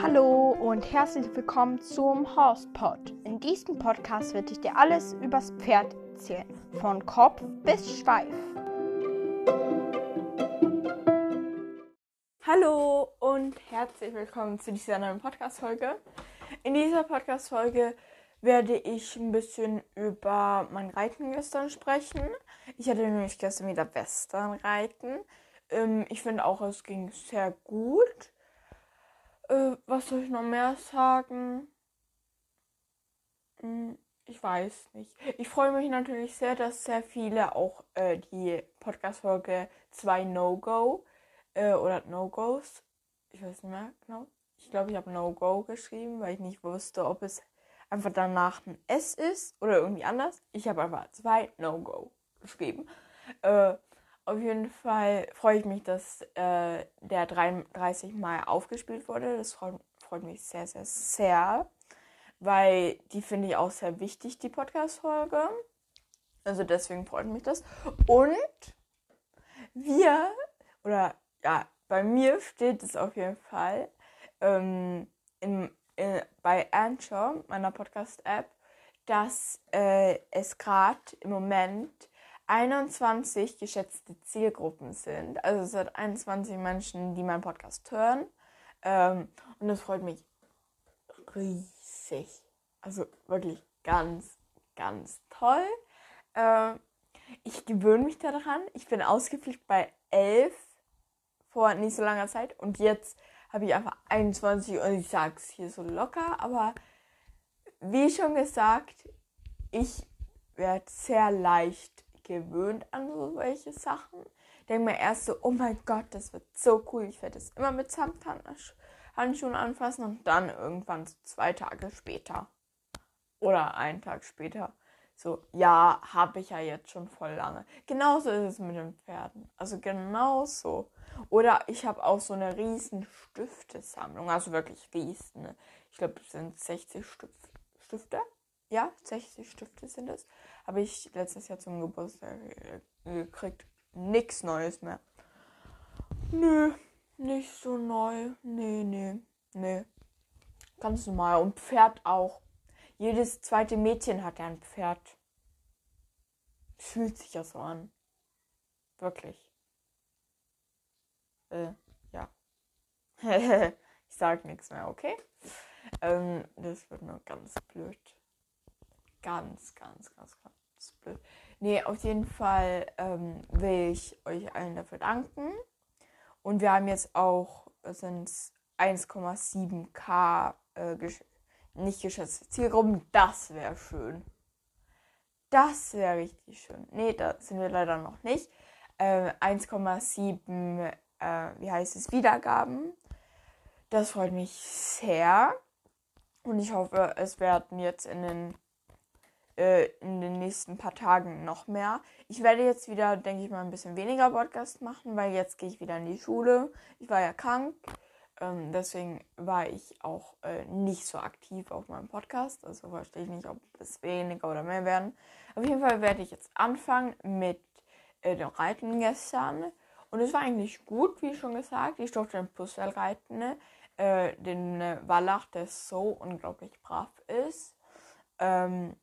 Hallo und herzlich willkommen zum Horsepod. In diesem Podcast werde ich dir alles übers Pferd erzählen, von Kopf bis Schweif. Hallo und herzlich willkommen zu dieser neuen Podcast-Folge. In dieser Podcast-Folge werde ich ein bisschen über mein Reiten gestern sprechen. Ich hatte nämlich gestern wieder Westernreiten. Ähm, ich finde auch, es ging sehr gut. Äh, was soll ich noch mehr sagen? Hm, ich weiß nicht. Ich freue mich natürlich sehr, dass sehr viele auch äh, die Podcast-Folge 2 No-Go äh, oder No-Gos, ich weiß nicht mehr genau. Ich glaube, ich habe No-Go geschrieben, weil ich nicht wusste, ob es einfach danach ein S ist oder irgendwie anders. Ich habe einfach zwei No-Go geschrieben. Äh, auf jeden Fall freue ich mich, dass äh, der 33 Mal aufgespielt wurde. Das freut, freut mich sehr, sehr, sehr. Weil die finde ich auch sehr wichtig, die Podcast-Folge. Also deswegen freut mich das. Und wir, oder ja, bei mir steht es auf jeden Fall ähm, in, in, bei Anchor, meiner Podcast-App, dass äh, es gerade im Moment 21 geschätzte Zielgruppen sind. Also es sind 21 Menschen, die meinen Podcast hören. Ähm, und das freut mich riesig. Also wirklich ganz, ganz toll. Ähm, ich gewöhne mich daran. Ich bin ausgeflippt bei 11 vor nicht so langer Zeit. Und jetzt habe ich einfach 21 und ich sage es hier so locker. Aber wie schon gesagt, ich werde sehr leicht gewöhnt an so welche Sachen. Denke mir erst so, oh mein Gott, das wird so cool. Ich werde es immer mit Samthandschuhen anfassen und dann irgendwann so zwei Tage später oder einen Tag später so, ja, habe ich ja jetzt schon voll lange. Genauso ist es mit den Pferden. Also genauso. Oder ich habe auch so eine riesen Stiftesammlung. Also wirklich riesen. Ich glaube, es sind 60 Stifte. Ja, 60 Stifte sind es habe ich letztes Jahr zum Geburtstag gekriegt. Nix Neues mehr. Nö, nicht so neu. Nee, nee, nee. Ganz normal. Und Pferd auch. Jedes zweite Mädchen hat ja ein Pferd. Fühlt sich ja so an. Wirklich. Äh, ja. ich sag nichts mehr, okay? Ähm, das wird nur ganz blöd. Ganz, ganz, ganz, ganz blöd. Nee, auf jeden Fall ähm, will ich euch allen dafür danken. Und wir haben jetzt auch, sind 1,7k äh, gesch nicht geschätzte Zielgruppen. Das wäre schön. Das wäre richtig schön. Nee, da sind wir leider noch nicht. Äh, 1,7, äh, wie heißt es, Wiedergaben. Das freut mich sehr. Und ich hoffe, es werden jetzt in den äh, in den nächsten paar Tagen noch mehr. Ich werde jetzt wieder, denke ich mal, ein bisschen weniger Podcast machen, weil jetzt gehe ich wieder in die Schule. Ich war ja krank. Ähm, deswegen war ich auch äh, nicht so aktiv auf meinem Podcast. Also verstehe ich nicht, ob es weniger oder mehr werden. Auf jeden Fall werde ich jetzt anfangen mit äh, dem Reiten gestern. Und es war eigentlich gut, wie schon gesagt. Ich durfte den Plusfell reiten. Äh, den äh, Wallach, der so unglaublich brav ist. Ähm,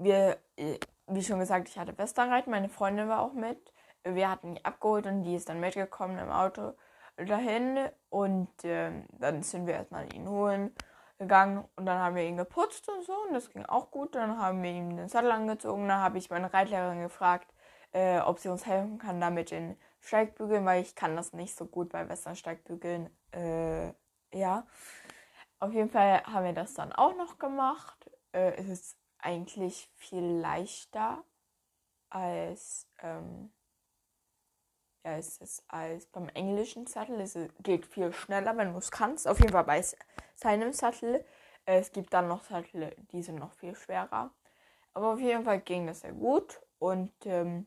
wir, äh, wie schon gesagt, ich hatte Westerreiten, meine Freundin war auch mit. Wir hatten die abgeholt und die ist dann mitgekommen im Auto dahin. Und äh, dann sind wir erstmal ihn holen gegangen und dann haben wir ihn geputzt und so und das ging auch gut. Dann haben wir ihm den Sattel angezogen. Dann habe ich meine Reitlehrerin gefragt, äh, ob sie uns helfen kann damit den Steigbügeln, weil ich kann das nicht so gut bei Western-Steigbügeln. Äh, ja. Auf jeden Fall haben wir das dann auch noch gemacht. Äh, es ist eigentlich viel leichter als, ähm, ja, es ist als beim englischen Sattel. Es geht viel schneller, wenn du es kannst. Auf jeden Fall bei seinem Sattel. Es gibt dann noch Sattel, die sind noch viel schwerer. Aber auf jeden Fall ging das sehr gut. Und ähm,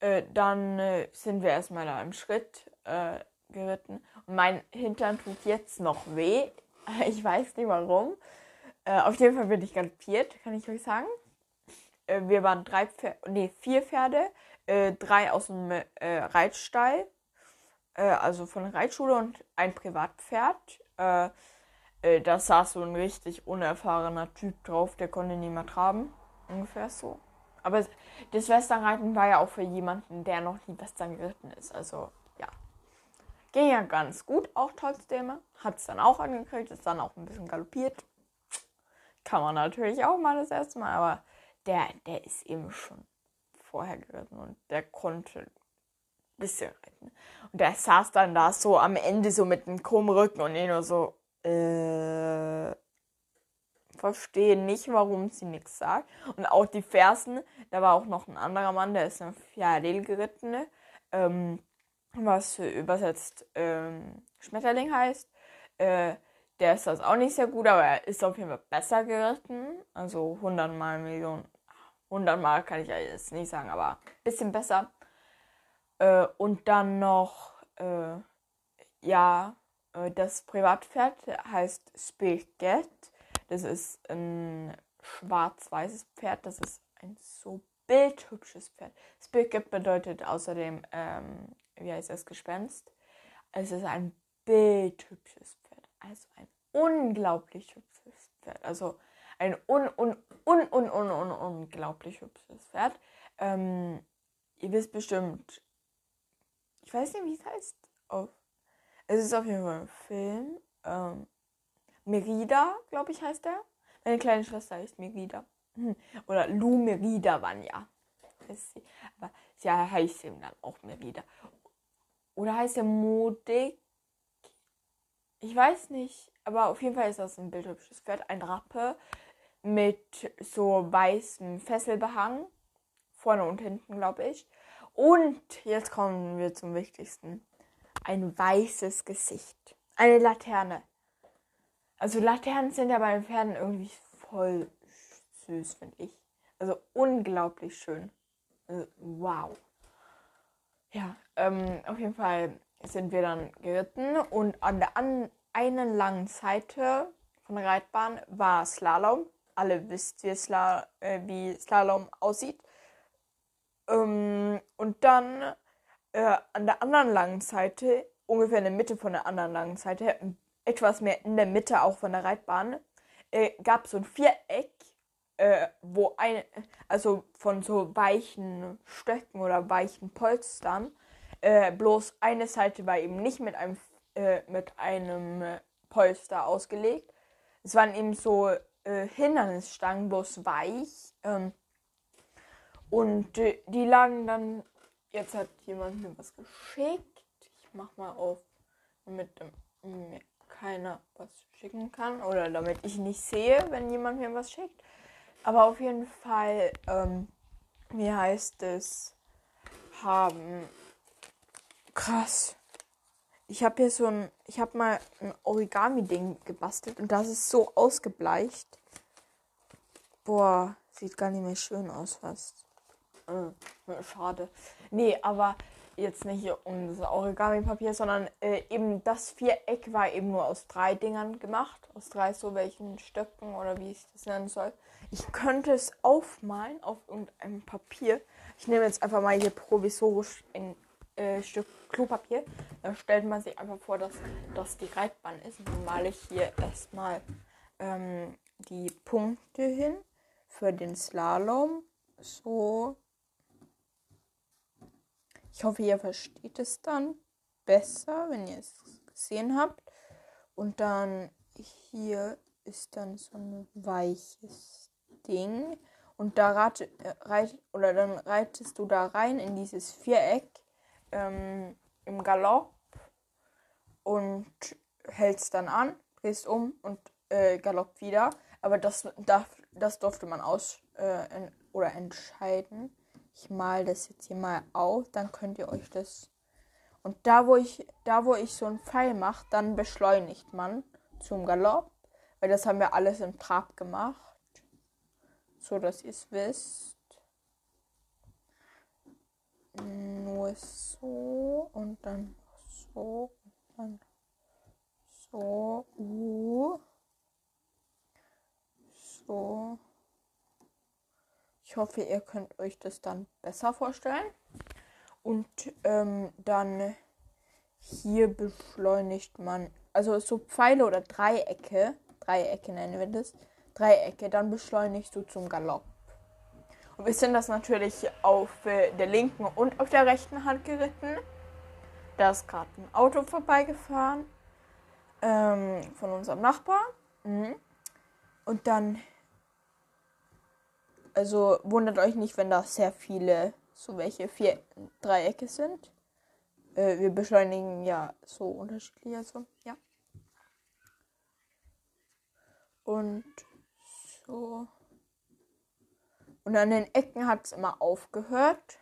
äh, dann äh, sind wir erstmal da im Schritt äh, geritten. Und mein Hintern tut jetzt noch weh. Ich weiß nicht warum. Äh, auf jeden Fall bin ich galoppiert, kann ich euch sagen. Äh, wir waren drei Pferde, nee, vier Pferde. äh, drei aus dem äh, Reitstall, äh, also von der Reitschule und ein Privatpferd. Äh, da saß so ein richtig unerfahrener Typ drauf, der konnte niemand traben. Ungefähr so. Aber das Westernreiten war ja auch für jemanden, der noch nie Western geritten ist. Also, ja. Ging ja ganz gut, auch trotzdem. Hat es dann auch angekriegt, ist dann auch ein bisschen galoppiert. Kann man natürlich auch mal das erste Mal, aber der, der ist eben schon vorher geritten und der konnte ein bisschen reiten. Und der saß dann da so am Ende so mit einem krummen Rücken und ich nur so, äh, verstehe nicht, warum sie nichts sagt. Und auch die Fersen, da war auch noch ein anderer Mann, der ist ein Fjadel geritten, ähm, was übersetzt ähm, Schmetterling heißt. Äh, der ist das auch nicht sehr gut, aber er ist auf jeden Fall besser geritten. Also 100 mal Millionen. 100 mal kann ich ja jetzt nicht sagen, aber ein bisschen besser. Äh, und dann noch, äh, ja, äh, das Privatpferd heißt Spiget. Das ist ein schwarz-weißes Pferd. Das ist ein so bildhübsches Pferd. Spirit bedeutet außerdem, ähm, wie heißt das, Gespenst. Es ist ein bildhübsches. Also ein unglaublich hübsches Pferd. Also ein un, un, un, un, un, un, unglaublich hübsches Pferd. Ähm, ihr wisst bestimmt, ich weiß nicht, wie es heißt. Auf, es ist auf jeden Fall ein Film. Ähm, Merida, glaube ich, heißt er. Meine kleine Schwester heißt Merida. Hm. Oder Lu Merida Vanya. Aber sie heißt eben dann auch Merida. Oder heißt er Modik? Ich weiß nicht. Aber auf jeden Fall ist das ein bildhübsches Pferd. Ein Rappe mit so weißem Fesselbehang. Vorne und hinten, glaube ich. Und jetzt kommen wir zum Wichtigsten. Ein weißes Gesicht. Eine Laterne. Also Laternen sind ja bei den Pferden irgendwie voll süß, finde ich. Also unglaublich schön. Also, wow. Ja, ähm, auf jeden Fall sind wir dann geritten und an der an einen langen Seite von der Reitbahn war Slalom. Alle wisst, wie, Sla äh, wie Slalom aussieht. Ähm, und dann äh, an der anderen langen Seite, ungefähr in der Mitte von der anderen langen Seite, etwas mehr in der Mitte auch von der Reitbahn, äh, gab so ein Viereck, äh, wo ein, also von so weichen Stöcken oder weichen Polstern, äh, bloß eine Seite war eben nicht mit einem, äh, mit einem Polster ausgelegt. Es waren eben so äh, Hindernisstangen, bloß weich. Ähm, und die lagen dann, jetzt hat jemand mir was geschickt. Ich mach mal auf mit dem keiner was schicken kann oder damit ich nicht sehe, wenn jemand mir was schickt. Aber auf jeden Fall, ähm, wie heißt es, haben. Krass. Ich habe hier so ein, ich habe mal ein Origami-Ding gebastelt und das ist so ausgebleicht. Boah, sieht gar nicht mehr schön aus fast. Äh, schade. Nee, aber jetzt nicht um das Origami-Papier, sondern äh, eben das Viereck war eben nur aus drei Dingern gemacht. Aus drei so welchen Stöcken oder wie ich das nennen soll. Ich könnte es aufmalen auf irgendeinem Papier. Ich nehme jetzt einfach mal hier provisorisch ein äh, Stück Klopapier. Da stellt man sich einfach vor, dass das die Reitbahn ist. Und dann male ich hier erstmal ähm, die Punkte hin für den Slalom. So ich hoffe, ihr versteht es dann besser, wenn ihr es gesehen habt. Und dann hier ist dann so ein weiches Ding. Und da rate, äh, reit, oder dann reitest du da rein in dieses Viereck ähm, im Galopp und hältst dann an, drehst um und äh, galopp wieder. Aber das, darf, das durfte man aus äh, oder entscheiden. Ich mal das jetzt hier mal auf, dann könnt ihr euch das. Und da wo ich, da wo ich so einen Pfeil mache, dann beschleunigt man zum Galopp. Weil das haben wir alles im Trab gemacht. So dass ihr es wisst. Nur so und dann so und dann so. Uh. So. Ich hoffe, ihr könnt euch das dann besser vorstellen. Und ähm, dann hier beschleunigt man, also so Pfeile oder Dreiecke, Dreiecke nennen wir das, Dreiecke, dann beschleunigst du zum Galopp. Und wir sind das natürlich auf äh, der linken und auf der rechten Hand geritten. Da ist gerade ein Auto vorbeigefahren ähm, von unserem Nachbar. Mhm. Und dann, also wundert euch nicht, wenn da sehr viele, so welche vier Dreiecke sind. Äh, wir beschleunigen ja so unterschiedlich, also ja. Und so. Und an den Ecken hat es immer aufgehört.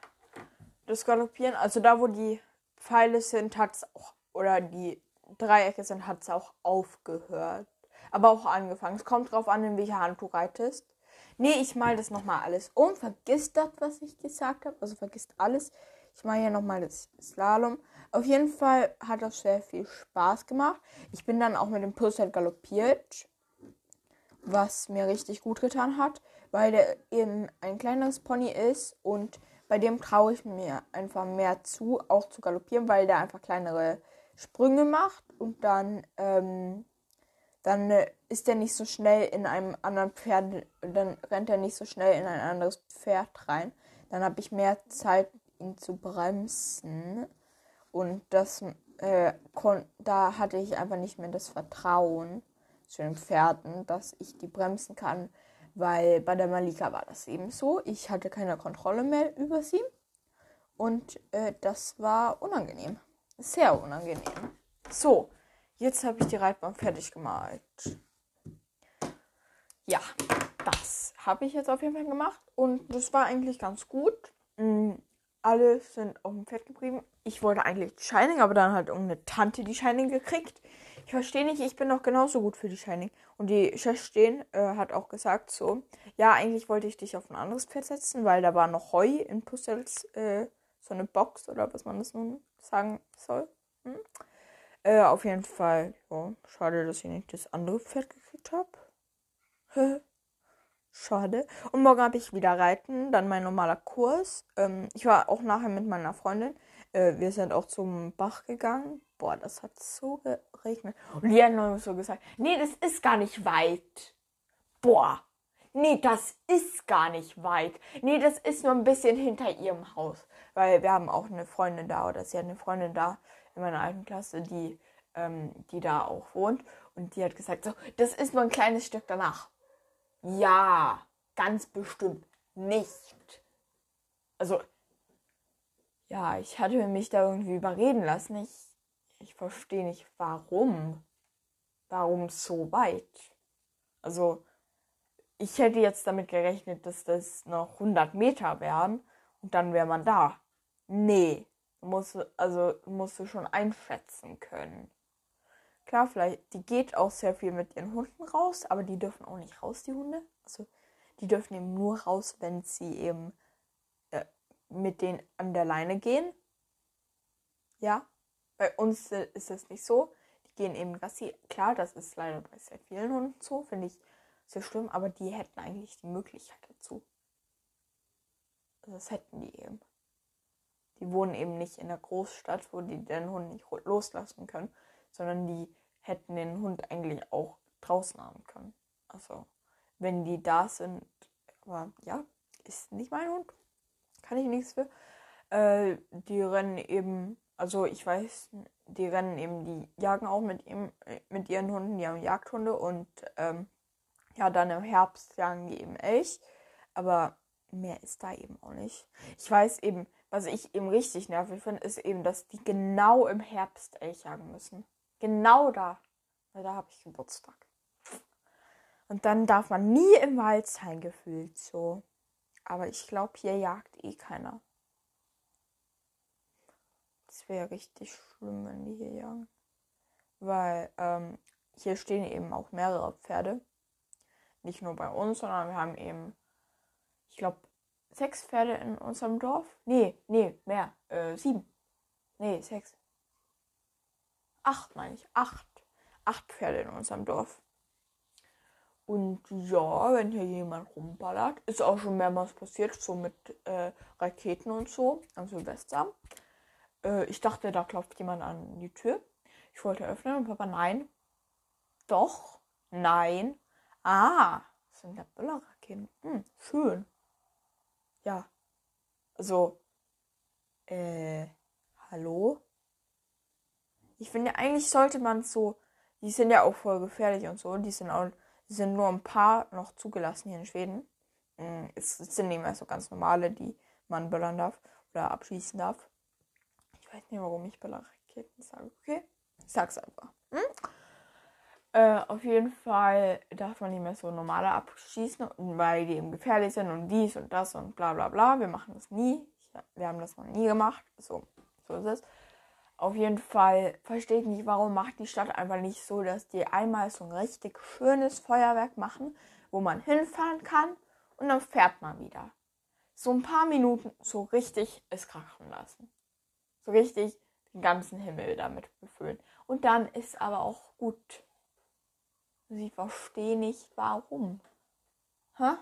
Das Galoppieren. Also da, wo die Pfeile sind, hat es auch. Oder die Dreiecke sind, hat es auch aufgehört. Aber auch angefangen. Es kommt drauf an, in welcher Hand du reitest. Nee, ich mal das nochmal alles um. Vergiss das, was ich gesagt habe. Also vergisst alles. Ich mache hier nochmal das Slalom. Auf jeden Fall hat das sehr viel Spaß gemacht. Ich bin dann auch mit dem Puzzle galoppiert. Was mir richtig gut getan hat weil der eben ein kleineres Pony ist und bei dem traue ich mir einfach mehr zu, auch zu galoppieren, weil der einfach kleinere Sprünge macht und dann, ähm, dann äh, ist er nicht so schnell in einem anderen Pferd, dann rennt er nicht so schnell in ein anderes Pferd rein. Dann habe ich mehr Zeit, ihn zu bremsen. Und das, äh, da hatte ich einfach nicht mehr das Vertrauen zu den Pferden, dass ich die bremsen kann weil bei der Malika war das eben so. Ich hatte keine Kontrolle mehr über sie. Und äh, das war unangenehm. Sehr unangenehm. So, jetzt habe ich die Reitbahn fertig gemalt. Ja, das habe ich jetzt auf jeden Fall gemacht. Und das war eigentlich ganz gut. Mhm, alle sind auf dem Pferd geblieben. Ich wollte eigentlich Shining, aber dann hat irgendeine Tante die Shining gekriegt. Ich verstehe nicht, ich bin doch genauso gut für die Shining. Und die Chefstehen äh, hat auch gesagt so, ja, eigentlich wollte ich dich auf ein anderes Pferd setzen, weil da war noch Heu in Puzzles, äh, so eine Box oder was man das nun sagen soll. Hm? Äh, auf jeden Fall, ja, schade, dass ich nicht das andere Pferd gekriegt habe. Schade. Und morgen habe ich wieder Reiten, dann mein normaler Kurs. Ähm, ich war auch nachher mit meiner Freundin. Äh, wir sind auch zum Bach gegangen. Boah, das hat so geregnet. Und die haben so gesagt, nee, das ist gar nicht weit. Boah, nee, das ist gar nicht weit. Nee, das ist nur ein bisschen hinter ihrem Haus. Weil wir haben auch eine Freundin da, oder sie hat eine Freundin da in meiner alten Klasse, die, ähm, die da auch wohnt. Und die hat gesagt, so, das ist nur ein kleines Stück danach. Ja, ganz bestimmt nicht. Also, ja, ich hatte mich da irgendwie überreden lassen. Ich ich verstehe nicht, warum. Warum so weit? Also, ich hätte jetzt damit gerechnet, dass das noch 100 Meter wären und dann wäre man da. Nee, musst also musst du schon einschätzen können. Klar, vielleicht, die geht auch sehr viel mit ihren Hunden raus, aber die dürfen auch nicht raus, die Hunde. Also, die dürfen eben nur raus, wenn sie eben mit denen an der Leine gehen. Ja, bei uns ist es nicht so. Die gehen eben Gassi. Klar, das ist leider bei sehr vielen Hunden so, finde ich sehr schlimm, aber die hätten eigentlich die Möglichkeit dazu. Also das hätten die eben. Die wohnen eben nicht in der Großstadt, wo die den Hund nicht loslassen können, sondern die hätten den Hund eigentlich auch draußen haben können. Also, wenn die da sind, aber ja, ist nicht mein Hund. Kann ich nichts für. Äh, die rennen eben also ich weiß, die rennen eben, die jagen auch mit ihm, mit ihren Hunden, die haben Jagdhunde und ähm, ja, dann im Herbst jagen die eben Elch. Aber mehr ist da eben auch nicht. Ich weiß eben, was ich eben richtig nervig finde, ist eben, dass die genau im Herbst Elch jagen müssen. Genau da. Weil da habe ich Geburtstag. Und dann darf man nie im Wald sein, gefühlt so. Aber ich glaube, hier jagt eh keiner. Das wäre richtig schlimm, wenn die hier jagen. Weil ähm, hier stehen eben auch mehrere Pferde. Nicht nur bei uns, sondern wir haben eben, ich glaube, sechs Pferde in unserem Dorf. Nee, nee, mehr. Äh, sieben. Nee, sechs. Acht meine ich. Acht. Acht Pferde in unserem Dorf. Und ja, wenn hier jemand rumballert, ist auch schon mehrmals passiert, so mit äh, Raketen und so am Silvester. Äh, ich dachte, da klopft jemand an die Tür. Ich wollte öffnen und Papa, nein. Doch, nein. Ah, sind ja Böllerraketen. Hm, schön. Ja. Also, äh, hallo? Ich finde, eigentlich sollte man so, die sind ja auch voll gefährlich und so, die sind auch sind nur ein paar noch zugelassen hier in Schweden. Mm, es sind nicht mehr so ganz normale, die man böllern darf oder abschießen darf. Ich weiß nicht, warum ich Böllerraketen sage. Okay, ich sag's einfach. Hm? Äh, auf jeden Fall darf man nicht mehr so normale abschießen, weil die eben gefährlich sind und dies und das und bla bla bla. Wir machen das nie. Wir haben das noch nie gemacht. So, so ist es. Auf jeden Fall verstehe ich nicht, warum macht die Stadt einfach nicht so, dass die einmal so ein richtig schönes Feuerwerk machen, wo man hinfahren kann und dann fährt man wieder. So ein paar Minuten so richtig es krachen lassen. So richtig den ganzen Himmel damit befüllen. Und dann ist aber auch gut. Sie verstehen nicht warum. Hä?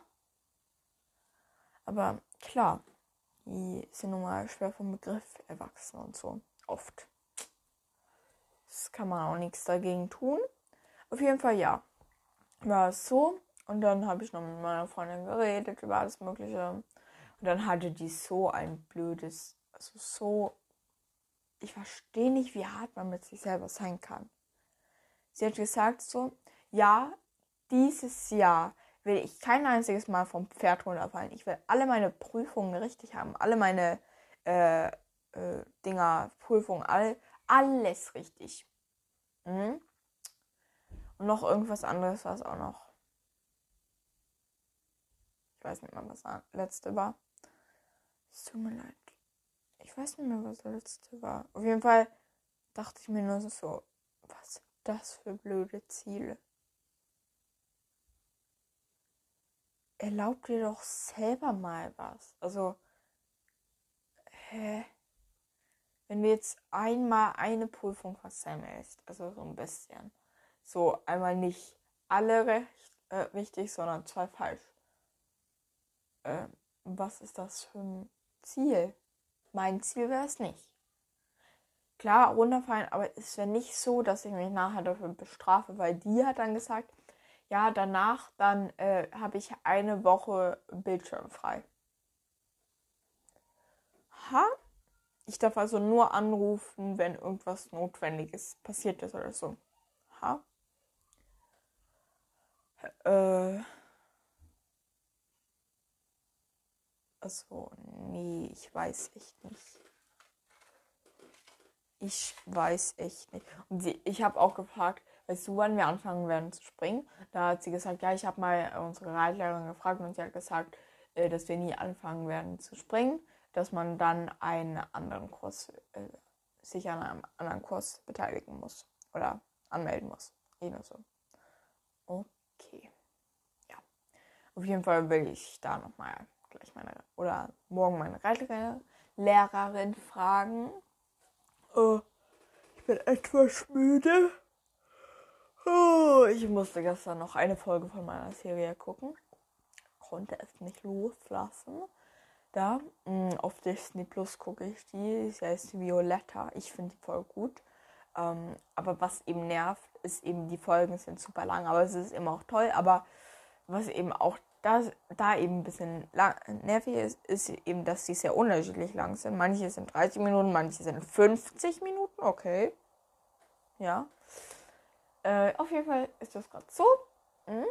Aber klar, die sind nun mal schwer vom Begriff erwachsen und so oft. Das kann man auch nichts dagegen tun. Auf jeden Fall ja. War es so. Und dann habe ich noch mit meiner Freundin geredet über alles Mögliche. Und dann hatte die so ein blödes, also so. Ich verstehe nicht, wie hart man mit sich selber sein kann. Sie hat gesagt so, ja, dieses Jahr will ich kein einziges Mal vom Pferd runterfallen. Ich will alle meine Prüfungen richtig haben, alle meine äh, äh, Dinger, Prüfung, all, alles richtig. Mhm. Und noch irgendwas anderes war es auch noch. Ich weiß nicht mehr, was das letzte war. Es tut mir leid. Ich weiß nicht mehr, was das letzte war. Auf jeden Fall dachte ich mir nur so, was sind das für blöde Ziele? Erlaubt dir doch selber mal was. Also, hä? Wenn du jetzt einmal eine Prüfung versemmelst, also so ein bisschen, so einmal nicht alle recht, äh, richtig, sondern zwei falsch. Äh, was ist das für ein Ziel? Mein Ziel wäre es nicht. Klar, runterfallen, aber es wäre nicht so, dass ich mich nachher dafür bestrafe, weil die hat dann gesagt, ja, danach dann äh, habe ich eine Woche Bildschirm frei. Ha? Ich darf also nur anrufen, wenn irgendwas Notwendiges passiert ist oder so. Ha? Äh. Also, nee, ich weiß echt nicht. Ich weiß echt nicht. Und sie, ich habe auch gefragt, weißt du, wann wir anfangen werden zu springen? Da hat sie gesagt, ja, ich habe mal unsere Reitlehrerin gefragt und sie hat gesagt, äh, dass wir nie anfangen werden zu springen dass man dann einen anderen Kurs, äh, sich an einem anderen Kurs beteiligen muss oder anmelden muss. Eh so. Okay. Ja. Auf jeden Fall will ich da nochmal gleich meine oder morgen meine Reitlehrerin fragen. Oh, ich bin etwas müde. Oh, ich musste gestern noch eine Folge von meiner Serie gucken. Konnte es nicht loslassen da. Mm, auf Disney Plus gucke ich die. Sie heißt Violetta. Ich finde die voll gut. Ähm, aber was eben nervt, ist eben, die Folgen sind super lang, aber es ist immer auch toll. Aber was eben auch da, da eben ein bisschen lang, nervig ist, ist eben, dass die sehr unterschiedlich lang sind. Manche sind 30 Minuten, manche sind 50 Minuten. Okay. Ja. Äh, auf jeden Fall ist das gerade so. Mhm.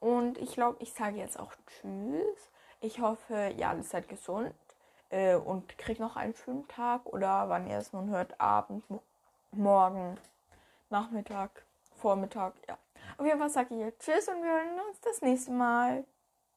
Und ich glaube, ich sage jetzt auch Tschüss. Ich hoffe, ihr alle seid gesund äh, und kriegt noch einen schönen Tag oder wann ihr es nun hört, Abend, morgen, Nachmittag, Vormittag, ja. Auf jeden Fall sage ich jetzt Tschüss und wir hören uns das nächste Mal.